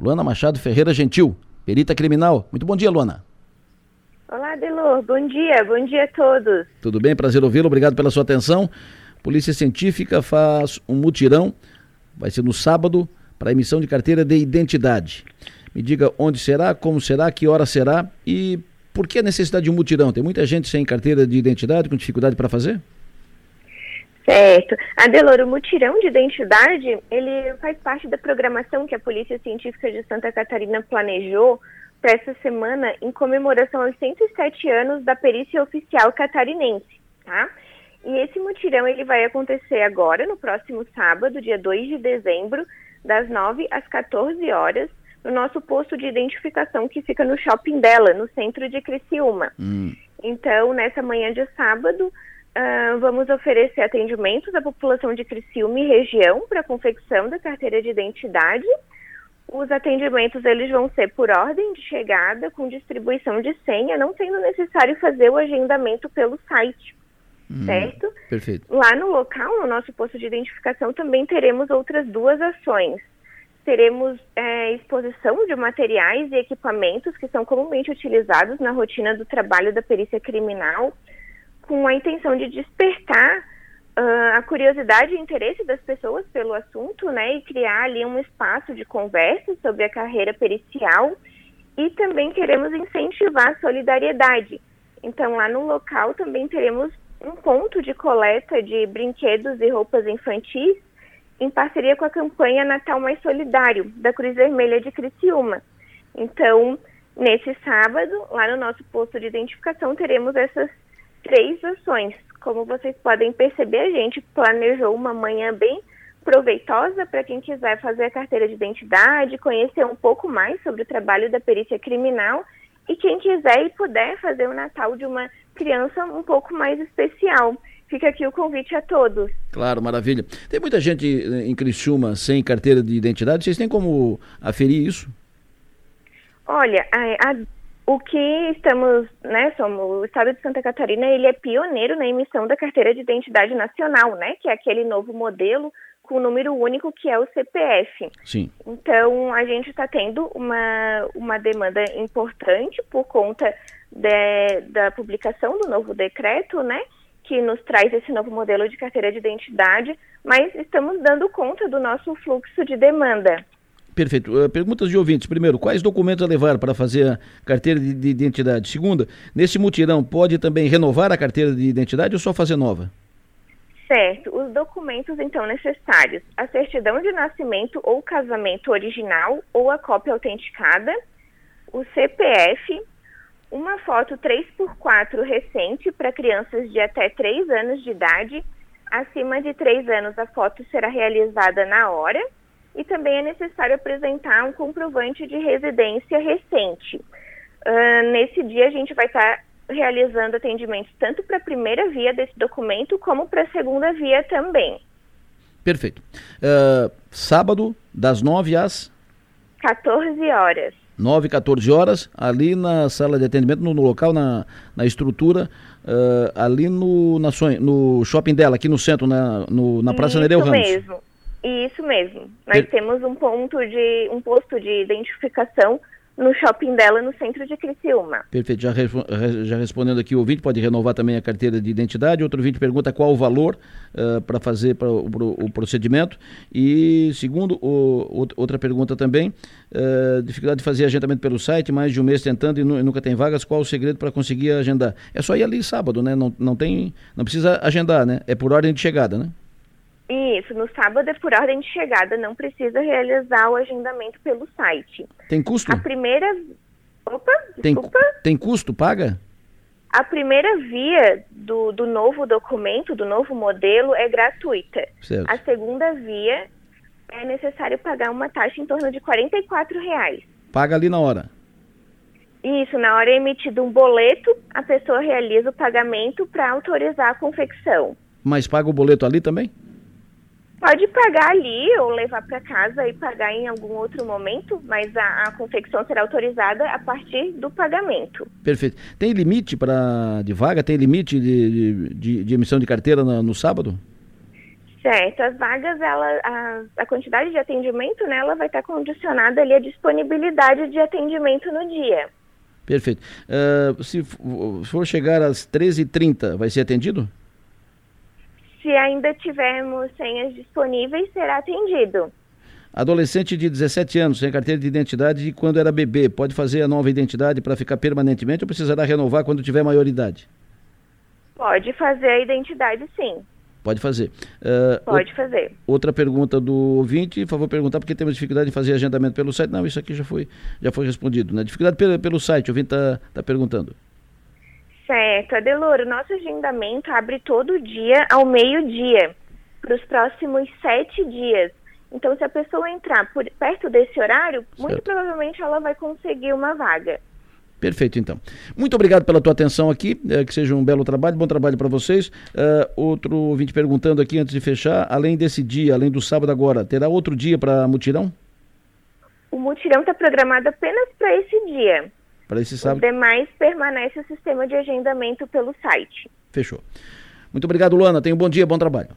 Luana Machado Ferreira Gentil, perita criminal. Muito bom dia, Luana. Olá, Delor. Bom dia. Bom dia a todos. Tudo bem? Prazer ouvi-lo. Obrigado pela sua atenção. Polícia Científica faz um mutirão, vai ser no sábado, para emissão de carteira de identidade. Me diga onde será, como será, que hora será e por que a necessidade de um mutirão? Tem muita gente sem carteira de identidade, com dificuldade para fazer? Certo. Adelor, o mutirão de identidade, ele faz parte da programação que a Polícia Científica de Santa Catarina planejou para essa semana em comemoração aos 107 anos da perícia oficial catarinense, tá? E esse mutirão ele vai acontecer agora, no próximo sábado, dia 2 de dezembro, das 9 às 14 horas, no nosso posto de identificação que fica no shopping dela, no centro de Criciúma. Hum. Então, nessa manhã de sábado, uh, vamos oferecer atendimentos à população de Criciúma e região para confecção da carteira de identidade os atendimentos eles vão ser por ordem de chegada, com distribuição de senha, não sendo necessário fazer o agendamento pelo site. Hum, certo? Perfeito. Lá no local, no nosso posto de identificação, também teremos outras duas ações. Teremos é, exposição de materiais e equipamentos que são comumente utilizados na rotina do trabalho da perícia criminal, com a intenção de despertar uh, a curiosidade e interesse das pessoas pelo assunto, né, e criar ali um espaço de conversa sobre a carreira pericial e também queremos incentivar a solidariedade. Então, lá no local também teremos um ponto de coleta de brinquedos e roupas infantis em parceria com a campanha Natal Mais Solidário, da Cruz Vermelha de Criciúma. Então, nesse sábado, lá no nosso posto de identificação, teremos essas três ações. Como vocês podem perceber, a gente planejou uma manhã bem proveitosa para quem quiser fazer a carteira de identidade, conhecer um pouco mais sobre o trabalho da perícia criminal e quem quiser e puder fazer o Natal de uma criança um pouco mais especial. Fica aqui o convite a todos. Claro, maravilha. Tem muita gente em Criciúma sem carteira de identidade. Vocês têm como aferir isso? Olha, a, a o que estamos, né, somos, o Estado de Santa Catarina, ele é pioneiro na emissão da carteira de identidade nacional, né, que é aquele novo modelo com o número único que é o CPF. Sim. Então, a gente está tendo uma, uma demanda importante por conta de, da publicação do novo decreto, né, que nos traz esse novo modelo de carteira de identidade, mas estamos dando conta do nosso fluxo de demanda. Perfeito. Uh, perguntas de ouvintes. Primeiro, quais documentos a levar para fazer a carteira de, de identidade? Segunda, nesse mutirão pode também renovar a carteira de identidade ou só fazer nova? Certo. Os documentos, então, necessários: a certidão de nascimento ou casamento original ou a cópia autenticada, o CPF, uma foto 3x4 recente para crianças de até 3 anos de idade. Acima de 3 anos, a foto será realizada na hora e também é necessário apresentar um comprovante de residência recente. Uh, nesse dia, a gente vai estar realizando atendimentos tanto para a primeira via desse documento como para a segunda via também. Perfeito. Uh, sábado, das 9 às? 14 horas. 9 e 14 horas, ali na sala de atendimento, no, no local, na, na estrutura, uh, ali no, na, no shopping dela, aqui no centro, na, no, na Praça Nereu Ramos. Isso mesmo. Isso mesmo. Nós temos um ponto de um posto de identificação no shopping dela no centro de Criciúma. Perfeito. Já, já respondendo aqui o ouvinte, pode renovar também a carteira de identidade. Outro ouvinte pergunta qual o valor uh, para fazer pra, o, o, procedimento. E segundo, o, outra pergunta também, uh, dificuldade de fazer agendamento pelo site, mais de um mês tentando e, nu, e nunca tem vagas, qual o segredo para conseguir agendar? É só ir ali sábado, né? Não, não, tem, não precisa agendar, né? É por ordem de chegada, né? Isso, no sábado é por ordem de chegada, não precisa realizar o agendamento pelo site. Tem custo? A primeira. Opa, tem, desculpa. Tem custo? Paga? A primeira via do, do novo documento, do novo modelo, é gratuita. Certo. A segunda via é necessário pagar uma taxa em torno de R$ reais. Paga ali na hora. Isso, na hora é emitido um boleto, a pessoa realiza o pagamento para autorizar a confecção. Mas paga o boleto ali também? Pode pagar ali ou levar para casa e pagar em algum outro momento, mas a, a, confecção será autorizada a partir do pagamento. Perfeito. Tem limite para de vaga? Tem limite de, de, de emissão de carteira no, no sábado? Certo, as vagas, ela, a, a quantidade de atendimento, né, ela vai estar condicionada ali à disponibilidade de atendimento no dia. Perfeito. Uh, se for chegar às 13h30, vai ser atendido? Se ainda tivermos senhas disponíveis, será atendido. Adolescente de 17 anos, sem carteira de identidade e quando era bebê, pode fazer a nova identidade para ficar permanentemente ou precisará renovar quando tiver maioridade? Pode fazer a identidade, sim. Pode fazer. Uh, Pode fazer. Outra pergunta do ouvinte, por favor, perguntar porque temos dificuldade em fazer agendamento pelo site. Não, isso aqui já foi, já foi respondido. Né? Dificuldade pelo, pelo site, o ouvinte está tá perguntando. Certo, Adeloro, nosso agendamento abre todo dia ao meio-dia, para os próximos sete dias. Então, se a pessoa entrar por, perto desse horário, certo. muito provavelmente ela vai conseguir uma vaga. Perfeito, então. Muito obrigado pela tua atenção aqui, é, que seja um belo trabalho, bom trabalho para vocês. Uh, outro ouvinte perguntando aqui antes de fechar, além desse dia, além do sábado agora, terá outro dia para mutirão? O mutirão está programado apenas para esse dia. Para? Os demais permanece o sistema de agendamento pelo site. Fechou. Muito obrigado, Luana. Tenha um bom dia, bom trabalho.